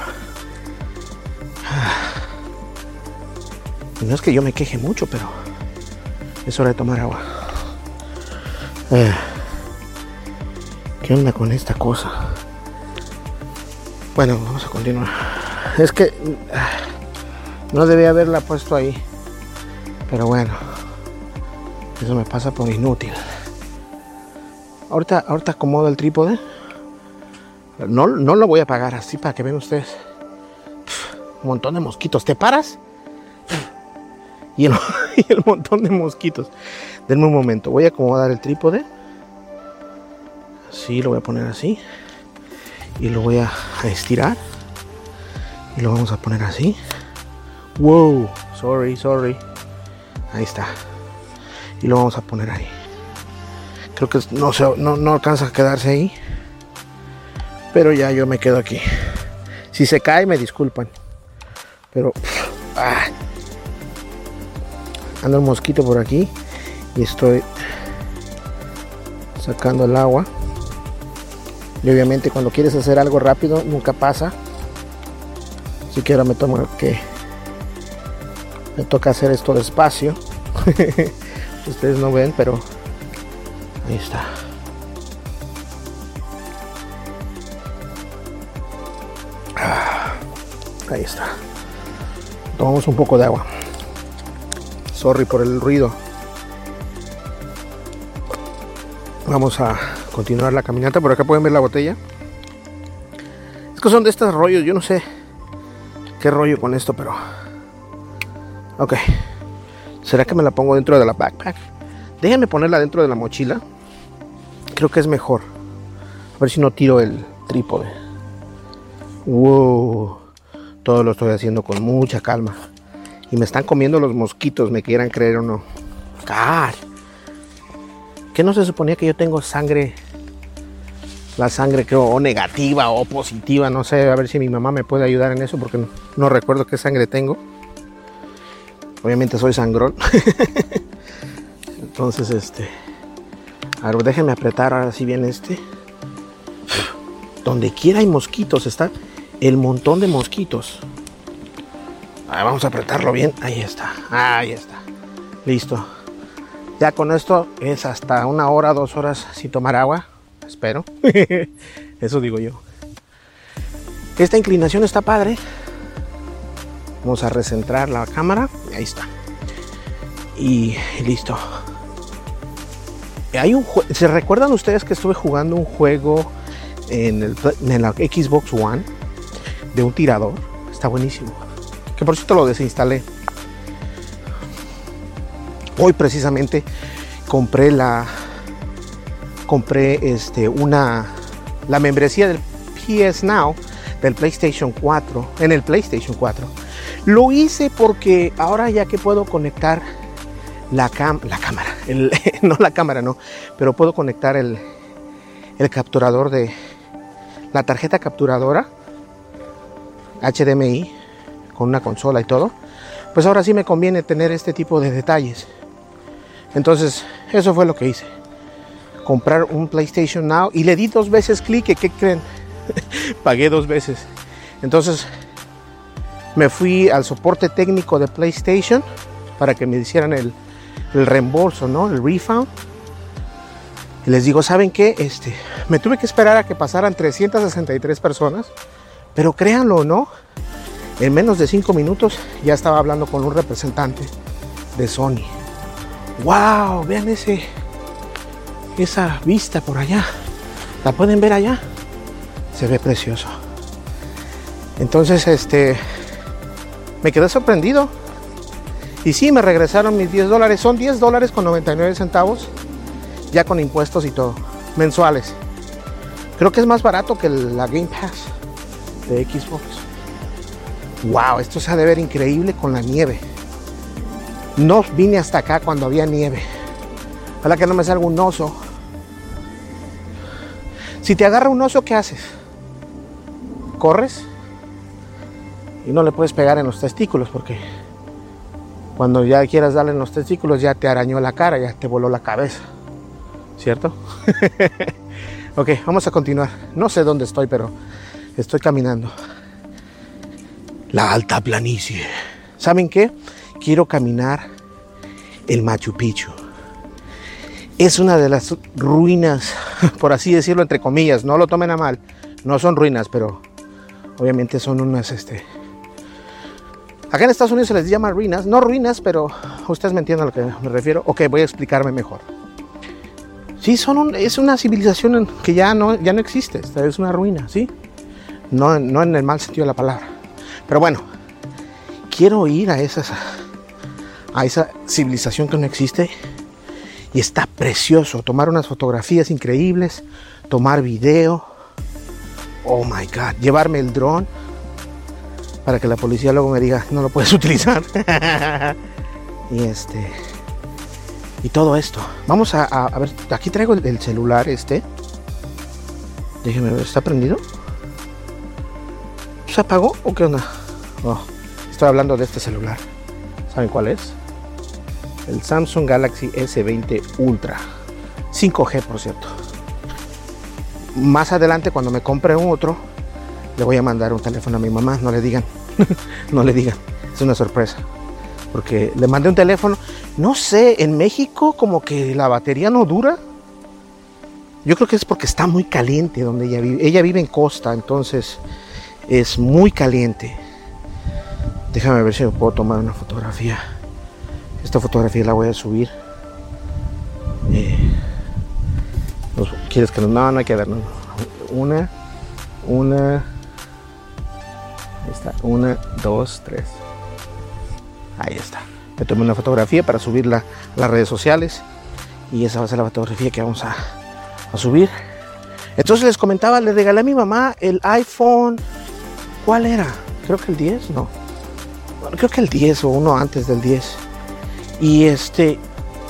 Y no es que yo me queje mucho, pero es hora de tomar agua. Eh, ¿Qué onda con esta cosa? Bueno, vamos a continuar. Es que ah, no debía haberla puesto ahí. Pero bueno. Eso me pasa por inútil. Ahorita, ahorita acomodo el trípode. No, no lo voy a apagar así para que vean ustedes. Un montón de mosquitos. ¿Te paras? [LAUGHS] Y el, montón de mosquitos. Denme un momento. Voy a acomodar el trípode. Así lo voy a poner así y lo voy a, estirar y lo vamos a poner así wow sorry sorry ahí está y lo vamos a poner ahí creo que no, se, no, alcanza a quedarse ahí pero ya yo me quedo aquí si se cae me disculpan pero ah, anda un mosquito por aquí y estoy sacando el agua y obviamente cuando quieres hacer algo rápido nunca pasa. Así me tomo que me toca hacer esto despacio. [LAUGHS] Ustedes no ven, pero ahí está. Ahí está. Tomamos un poco de agua. Sorry por el ruido. Vamos a continuar la caminata. Por acá pueden ver la botella. Es que son de estos rollos. Yo no sé qué rollo con esto, pero. Ok. ¿Será que me la pongo dentro de la backpack? Déjenme ponerla dentro de la mochila. Creo que es mejor. A ver si no tiro el trípode. Wow. Todo lo estoy haciendo con mucha calma. Y me están comiendo los mosquitos, me quieran creer o no. ¡Car! ¿Qué no se suponía que yo tengo sangre? La sangre creo o negativa o positiva, no sé, a ver si mi mamá me puede ayudar en eso porque no, no recuerdo qué sangre tengo. Obviamente soy sangrón. [LAUGHS] Entonces, este. A ver, déjenme apretar ahora si bien este. Donde quiera hay mosquitos, está el montón de mosquitos. vamos a apretarlo bien. Ahí está, ahí está. Listo. Ya con esto es hasta una hora, dos horas sin tomar agua. Espero. [LAUGHS] Eso digo yo. Esta inclinación está padre. Vamos a recentrar la cámara. Ahí está. Y, listo. Hay un ¿Se recuerdan ustedes que estuve jugando un juego en, el, en la Xbox One de un tirador? Está buenísimo. Que por cierto lo desinstalé. Hoy precisamente compré la compré este una la membresía del PS Now del PlayStation 4 en el PlayStation 4 lo hice porque ahora ya que puedo conectar la, la cámara, [LAUGHS] no la cámara, no, pero puedo conectar el, el capturador de la tarjeta capturadora HDMI con una consola y todo, pues ahora sí me conviene tener este tipo de detalles. Entonces, eso fue lo que hice. Comprar un PlayStation Now y le di dos veces clic, ¿qué creen? [LAUGHS] Pagué dos veces. Entonces, me fui al soporte técnico de PlayStation para que me hicieran el, reembolso, ¿no? El refund. Y les digo, ¿saben qué? Este, me tuve que esperar a que pasaran 363 personas, pero créanlo o no, en menos de 5 minutos ya estaba hablando con un representante de Sony. ¡Wow! Vean ese, esa vista por allá. ¿La pueden ver allá? Se ve precioso. Entonces, este, me quedé sorprendido. Y sí, me regresaron mis 10 dólares. Son 10 dólares con 99 centavos, ya con impuestos y todo, mensuales. Creo que es más barato que la Game Pass de Xbox. Wow, esto se ha de ver increíble con la nieve. No vine hasta acá cuando había nieve. Ojalá que no me salga un oso. Si te agarra un oso, ¿qué haces? ¿Corres? y no le puedes pegar en los testículos porque cuando ya quieras darle en los testículos ya te arañó la cara, ya te voló la cabeza. ¿Cierto? [LAUGHS] ok, vamos a continuar. No sé dónde estoy, pero estoy caminando. La alta planicie. ¿Saben qué? Quiero caminar el Machu Picchu. Es una de las ruinas, [LAUGHS] por así decirlo, entre comillas. No lo tomen a mal. No son ruinas, pero obviamente son unas este, Acá en Estados Unidos se les llama ruinas, no ruinas, pero ustedes me entienden a lo que me refiero. Ok, voy a explicarme mejor. Sí, son es una civilización que ya no, ya no existe, es una ruina, ¿sí? No, no en el mal sentido de la palabra. Pero bueno, quiero ir a, esas, a esa civilización que no existe y está precioso. Tomar unas fotografías increíbles, tomar video. Oh my God, llevarme el dron para que la policía luego me diga, no lo puedes [LAUGHS] utilizar. y este. Y todo esto. Vamos a, ver, aquí traigo el, celular este. Déjeme ver, ¿está prendido? ¿Se apagó o qué onda? Oh, estoy hablando de este celular. ¿Saben cuál es? El Samsung Galaxy S20 Ultra. 5G, por cierto. Más adelante, cuando me compre un otro, le voy a mandar un teléfono a mi mamá. No le digan. [LAUGHS] no le digan, es una sorpresa. Porque le mandé un teléfono, no sé, en México como que la batería no dura. Yo creo que es porque está muy caliente donde ella vive. Ella vive en costa, entonces es muy caliente. Déjame ver si me puedo tomar una fotografía. Esta fotografía la voy a subir. Eh, ¿Quieres que no? No, no hay que ver. Una, una, está. Una, dos, tres. Ahí está. Me tomé una fotografía para subirla a las redes sociales. Y esa va a ser la fotografía que vamos a, subir. Entonces les comentaba, le regalé a mi mamá el iPhone. ¿Cuál era? Creo que el 10, no. Creo que el 10 o uno antes del 10. Y este.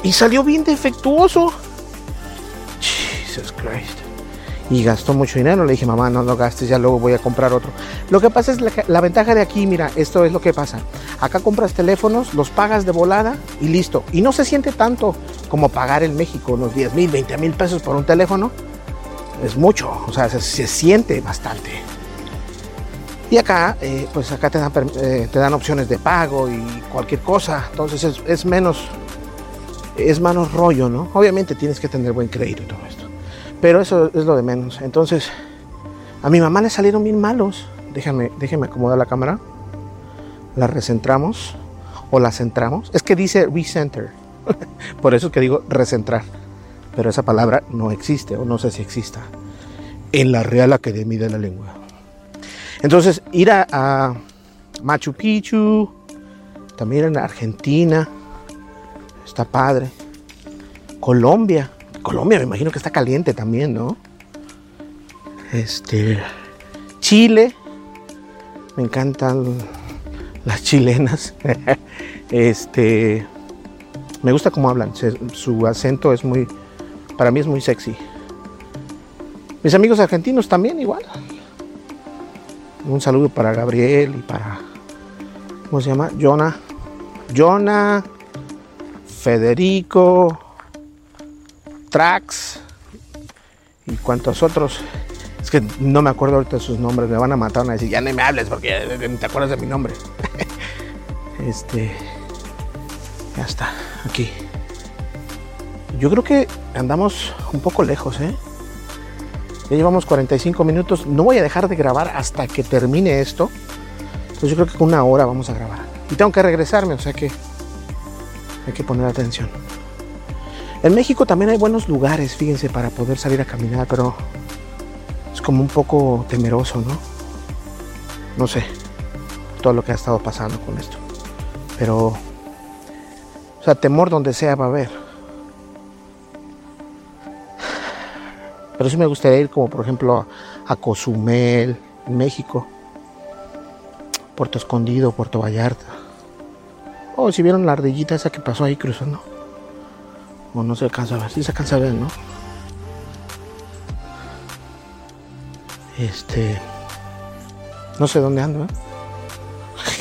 Y salió bien defectuoso. Jesus Christ. Y gastó mucho dinero. Le dije, mamá, no lo gastes, ya luego voy a comprar otro. Lo que pasa es la, la ventaja de aquí, mira, esto es lo que pasa. Acá compras teléfonos, los pagas de volada y listo. Y no se siente tanto como pagar en México unos 10 mil, 20 mil pesos por un teléfono. Es mucho, o sea, se, se siente bastante. Y acá, eh, pues acá te dan, eh, te dan, opciones de pago y cualquier cosa. Entonces es, es, menos, es menos rollo, ¿no? Obviamente tienes que tener buen crédito y todo esto. Pero eso es lo de menos. Entonces, a mi mamá le salieron bien malos. Déjame, déjame acomodar la cámara. La recentramos o la centramos. Es que dice recenter. [LAUGHS] Por eso que digo recentrar. Pero esa palabra no existe o no sé si exista en la Real Academia de la Lengua. Entonces, ir a, a, Machu Picchu, también en Argentina, está padre. Colombia, Colombia me imagino que está caliente también, ¿no? Este, Chile, me encantan las chilenas. [LAUGHS] este, me gusta cómo hablan, su acento es muy, para mí es muy sexy. Mis amigos argentinos también igual. Un saludo para Gabriel y para. ¿Cómo se llama? Jonah. Jonah. Federico. Trax. Y cuantos otros. Es que no me acuerdo ahorita de sus nombres. Me van a matar. Van a decir, ya no me hables porque ni te acuerdas de mi nombre. [LAUGHS] este. Ya está. Aquí. Yo creo que andamos un poco lejos, ¿eh? Ya llevamos 45 minutos. No voy a dejar de grabar hasta que termine esto. Entonces yo creo que con una hora vamos a grabar. Y tengo que regresarme, o sea que hay que poner atención. En México también hay buenos lugares, fíjense, para poder salir a caminar, pero es como un poco temeroso, ¿no? No sé, todo lo que ha estado pasando con esto. Pero, o sea, temor donde sea va a haber. Pero sí me gustaría ir como por ejemplo a Cozumel, México. Puerto Escondido, Puerto Vallarta. Oh, si vieron la ardillita esa que pasó ahí cruzando. O no se alcanza a ver, sí se alcanza a ver, ¿no? Este. No sé dónde ando, ¿eh?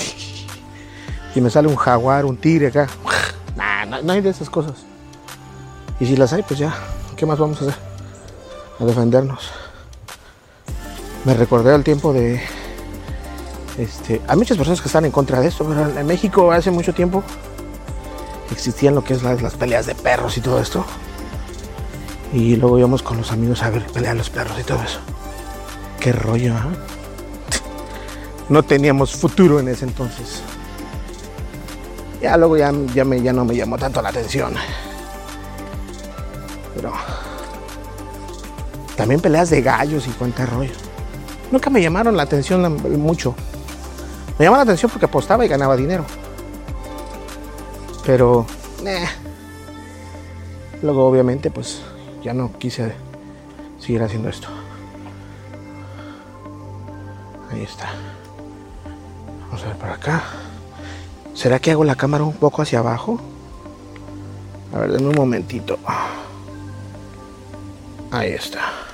[LAUGHS] y me sale un jaguar, un tigre acá. Nah, no hay de esas cosas. Y si las hay, pues ya, ¿qué más vamos a hacer? A defendernos. Me recordé al tiempo de... Este, hay muchas personas que están en contra de esto, pero en México hace mucho tiempo existían lo que es las, peleas de perros y todo esto. Y luego íbamos con los amigos a ver pelear los perros y todo eso. Qué rollo, ¿eh? [LAUGHS] No teníamos futuro en ese entonces. Ya luego ya, ya, me, ya no me llamó tanto la atención. Pero también peleas de gallos y cuánta rollo. Nunca me llamaron la atención mucho. Me llamaba la atención porque apostaba y ganaba dinero. Pero, eh. luego obviamente pues ya no quise seguir haciendo esto. Ahí está. Vamos a ver para acá. ¿Será que hago la cámara un poco hacia abajo? A ver, denme un momentito. Ahí está.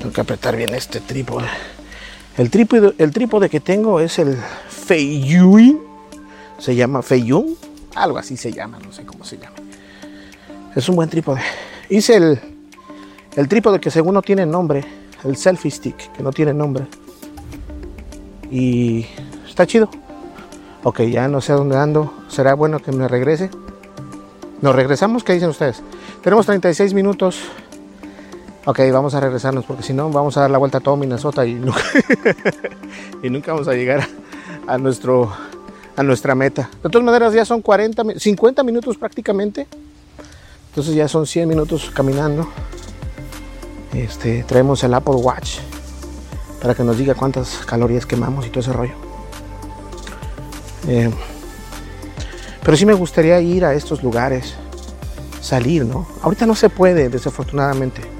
Tengo que apretar bien este trípode. El trípode, el trípode que tengo es el Feiyun. Se llama Feiyun. Algo así se llama, no sé cómo se llama. Es un buen trípode. Hice el, el trípode que según no tiene nombre. El selfie stick, que no tiene nombre. Y está chido. Ok, ya no sé a dónde ando. ¿Será bueno que me regrese? ¿Nos regresamos? ¿Qué dicen ustedes? Tenemos 36 minutos. Ok, vamos a regresarnos porque si no vamos a dar la vuelta a todo Minnesota y nunca, [LAUGHS] y nunca vamos a llegar a, nuestro, a nuestra meta. De todas maneras ya son 40, 50 minutos prácticamente. Entonces ya son 100 minutos caminando. Este, traemos el Apple Watch para que nos diga cuántas calorías quemamos y todo ese rollo. Eh, pero sí me gustaría ir a estos lugares, salir, ¿no? Ahorita no se puede, desafortunadamente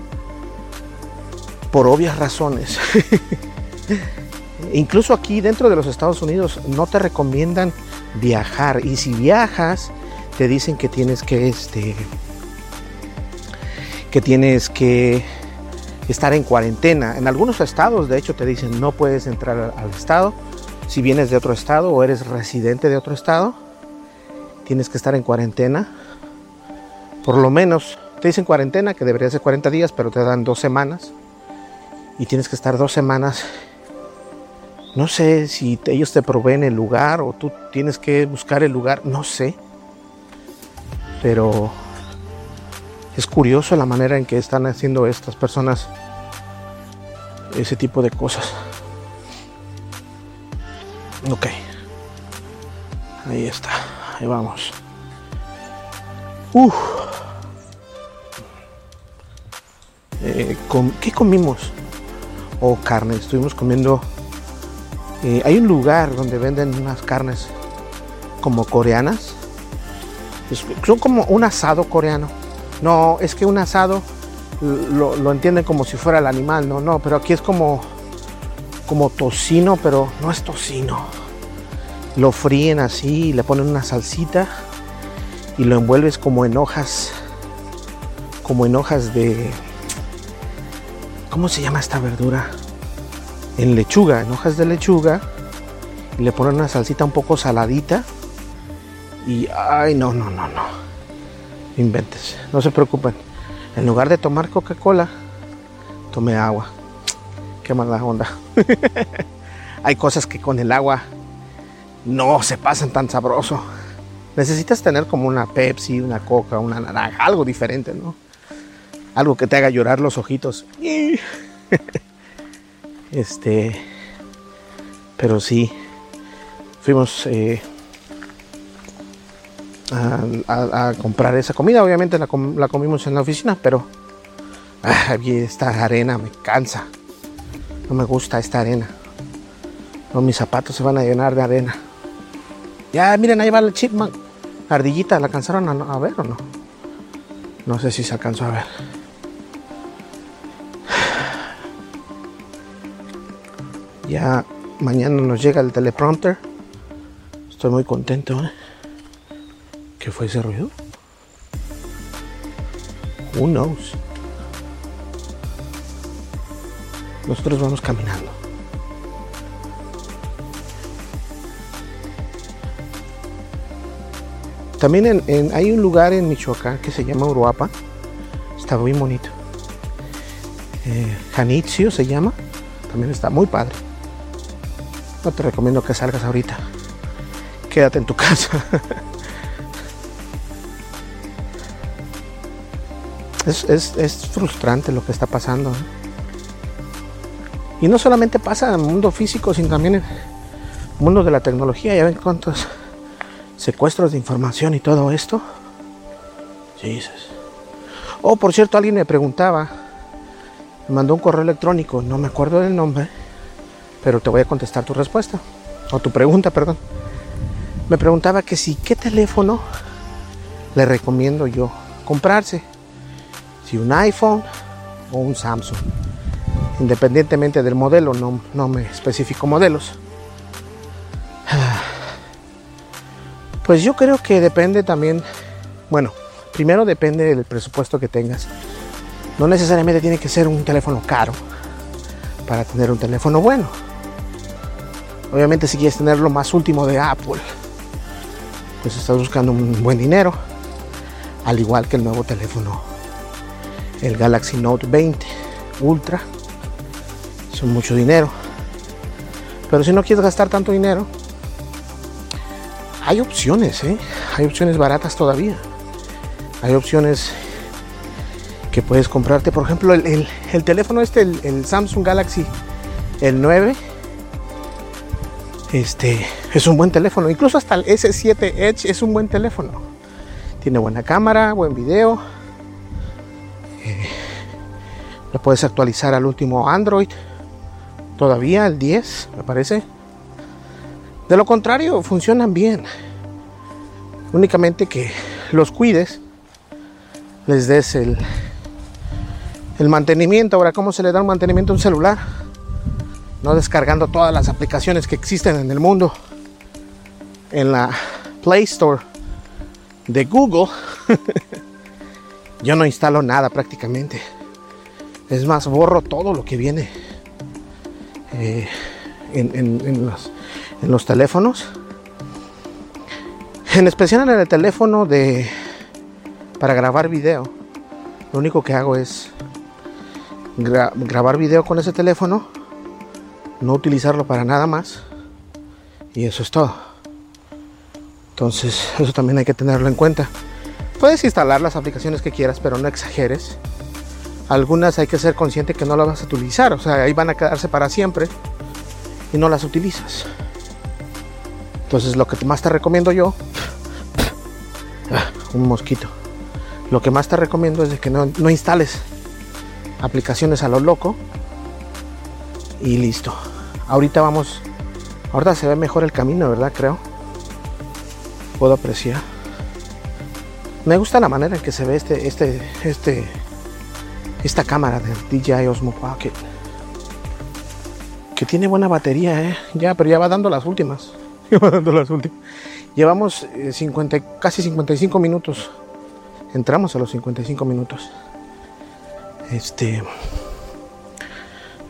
por obvias razones. [LAUGHS] Incluso aquí dentro de los Estados Unidos no te recomiendan viajar y si viajas te dicen que tienes que este que tienes que estar en cuarentena. En algunos estados, de hecho, te dicen no puedes entrar al estado. Si vienes de otro estado o eres residente de otro estado, tienes que estar en cuarentena. Por lo menos te dicen cuarentena, que debería ser 40 días, pero te dan dos semanas. Y tienes que estar dos semanas. No sé si ellos te proveen el lugar o tú tienes que buscar el lugar, no sé. Pero es curioso la manera en que están haciendo estas personas ese tipo de cosas. Ok. Ahí está. Ahí vamos. Uf. Eh, ¿Qué comimos? Oh, carne. Estuvimos comiendo. Eh, hay un lugar donde venden unas carnes como coreanas. son como un asado coreano. No, es que un asado lo, entienden como si fuera el animal, no, no, pero aquí es como, como tocino, pero no es tocino. Lo fríen así, le ponen una salsita y lo envuelves como en hojas, como en hojas de, ¿cómo se llama esta verdura? En lechuga, en hojas de lechuga le ponen una salsita un poco saladita y, ay, no, no, no, no, inventes, no se preocupen en lugar de tomar Coca-Cola, tomé agua. Qué mala onda. [LAUGHS] Hay cosas que con el agua no se pasan tan sabroso. Necesitas tener como una Pepsi, una Coca, una naranja, algo diferente, ¿no? Algo que te haga llorar los ojitos. [LAUGHS] este. Pero sí. Fuimos eh, a, comprar esa comida. Obviamente la, comimos en la oficina, pero ah, esta arena me cansa. No me gusta esta arena. No, mis zapatos se van a llenar de arena. Ya, miren, ahí va el chipmunk. ardillita, ¿la alcanzaron a, a ver o no? No sé si se alcanzó a ver. Ya mañana nos llega el teleprompter. Estoy muy contento. ¿eh? ¿Qué fue ese ruido? Who knows? Nosotros vamos caminando. También hay un lugar en Michoacán que se llama Uruapa. Está muy bonito. Eh, se llama. También está muy padre. No te recomiendo que salgas ahorita. Quédate en tu casa. es, frustrante lo que está pasando. Y no solamente pasa en el mundo físico, sino también en el mundo de la tecnología. Ya ven cuántos secuestros de información y todo esto. Jesus. Oh, por cierto, alguien me preguntaba, me mandó un correo electrónico, no me acuerdo del nombre, pero te voy a contestar tu respuesta, o tu pregunta, perdón. Me preguntaba que si, ¿qué teléfono le recomiendo yo comprarse? si un iPhone o un Samsung. Independientemente del modelo, no, no me especifico modelos. [SIGHS] Pues yo creo que depende también, bueno, primero depende del presupuesto que tengas. No necesariamente tiene que ser un teléfono caro para tener un teléfono bueno. Obviamente si quieres tener lo más último de Apple, pues estás buscando un buen dinero, al igual que el nuevo teléfono el Galaxy Note 20 Ultra. Son mucho dinero. Pero si no quieres gastar tanto dinero, hay opciones, ¿eh? Hay opciones baratas todavía. Hay opciones que puedes comprarte. Por ejemplo, el, teléfono este, el, Samsung Galaxy, el 9. Este es un buen teléfono. Incluso hasta el S7 Edge es un buen teléfono. Tiene buena cámara, buen video lo puedes actualizar al último Android. Todavía el 10, me parece. De lo contrario, funcionan bien. Únicamente que los cuides, les des el, El mantenimiento, ahora, ¿cómo se le da un mantenimiento a un celular? No descargando todas las aplicaciones que existen en el mundo en la Play Store de Google. [LAUGHS] Yo no instalo nada prácticamente. Es más, borro todo lo que viene eh, en, los, en los teléfonos. En especial en el teléfono de para grabar video. Lo único que hago es grabar video con ese teléfono, no utilizarlo para nada más. Y eso es todo. Entonces, eso también hay que tenerlo en cuenta. Puedes instalar las aplicaciones que quieras, pero no exageres. Algunas hay que ser consciente que no las vas a utilizar, o sea, ahí van a quedarse para siempre y no las utilizas. Entonces, lo que más te recomiendo yo, [LAUGHS] un mosquito. Lo que más te recomiendo es que no, no instales aplicaciones a lo loco y listo. Ahorita vamos, ahorita se ve mejor el camino, ¿verdad? Creo. Puedo apreciar. Me gusta la manera en que se ve este, este, este, esta cámara del DJI Osmo Pocket. Que tiene buena batería, ¿eh? Ya, pero ya va dando las últimas. [LAUGHS] Ya va dando las últimas. Llevamos 50, eh, casi 55 minutos. Entramos a los 55 minutos. Este.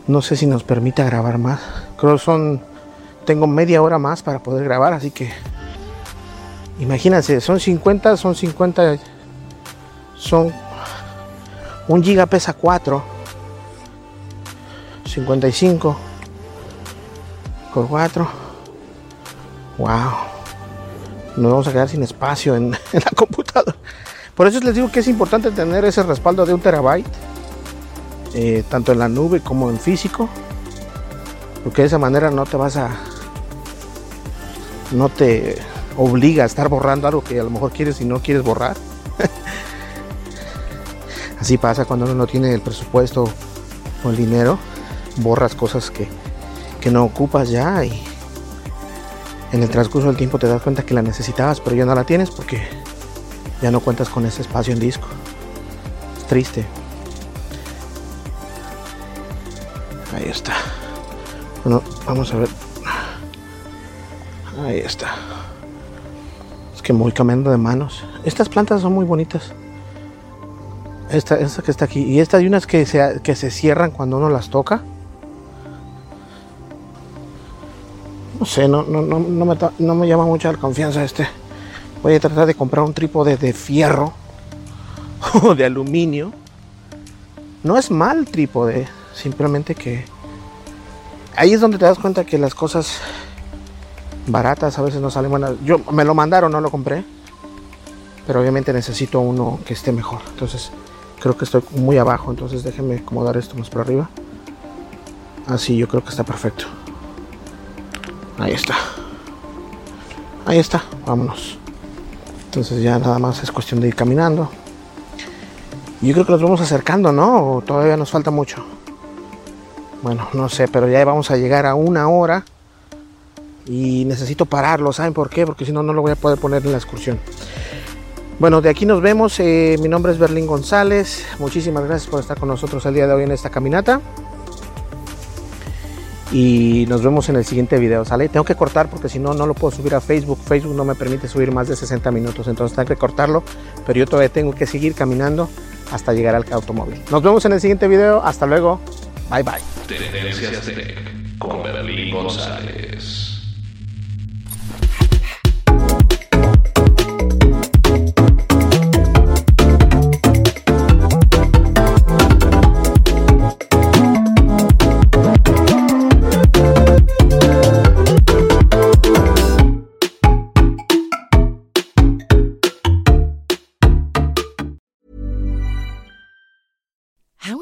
No sé si nos permite grabar más. Creo son. Tengo media hora más para poder grabar, así que. Imagínense, son 50, son 50. Son. Un giga pesa 4. 55. Con 4. Wow. Nos vamos a quedar sin espacio en, [LAUGHS] en la computadora. Por eso les digo que es importante tener ese respaldo de un terabyte eh, tanto en la nube como en físico, porque de esa manera no te vas a, no te obliga a estar borrando algo que a lo mejor quieres y no quieres borrar. [LAUGHS] Así pasa cuando uno no tiene el presupuesto o el dinero, borras cosas que, que no ocupas ya y en el transcurso del tiempo te das cuenta que la necesitabas, pero ya no la tienes porque ya no cuentas con ese espacio en disco. Triste. Ahí está. Bueno, vamos a ver. Ahí está. Es que muy cambiando de manos. Estas plantas son muy bonitas. Esta, esta que está aquí. Y esta hay unas que se, que se cierran cuando uno las toca. No sé, no, no, no, me, no me llama mucho la confianza este. Voy a tratar de comprar un trípode de fierro [LAUGHS] o de aluminio. No es mal trípode Simplemente que ahí es donde te das cuenta que las cosas baratas a veces no salen buenas. Yo me lo mandaron, no lo compré. Pero obviamente necesito uno que esté mejor. Entonces creo que estoy muy abajo. Entonces déjenme acomodar esto más por arriba. Así yo creo que está perfecto. Ahí está. Ahí está. Vámonos. Entonces ya nada más es cuestión de ir caminando. Yo creo que nos vamos acercando, ¿no? ¿O todavía nos falta mucho. Bueno, no sé, pero ya vamos a llegar a una hora y necesito pararlo. ¿Saben por qué? Porque si no, no lo voy a poder poner en la excursión. Bueno, de aquí nos vemos. Eh, mi nombre es Berlín González. Muchísimas gracias por estar con nosotros el día de hoy en esta caminata. Y nos vemos en el siguiente video, ¿sale? Tengo que cortar porque si no, no lo puedo subir a Facebook. Facebook no me permite subir más de 60 minutos, entonces tengo que cortarlo. Pero yo todavía tengo que seguir caminando hasta llegar al automóvil. Nos vemos en el siguiente video. Hasta luego. Bye bye. Tendencias Tech con Berlín González.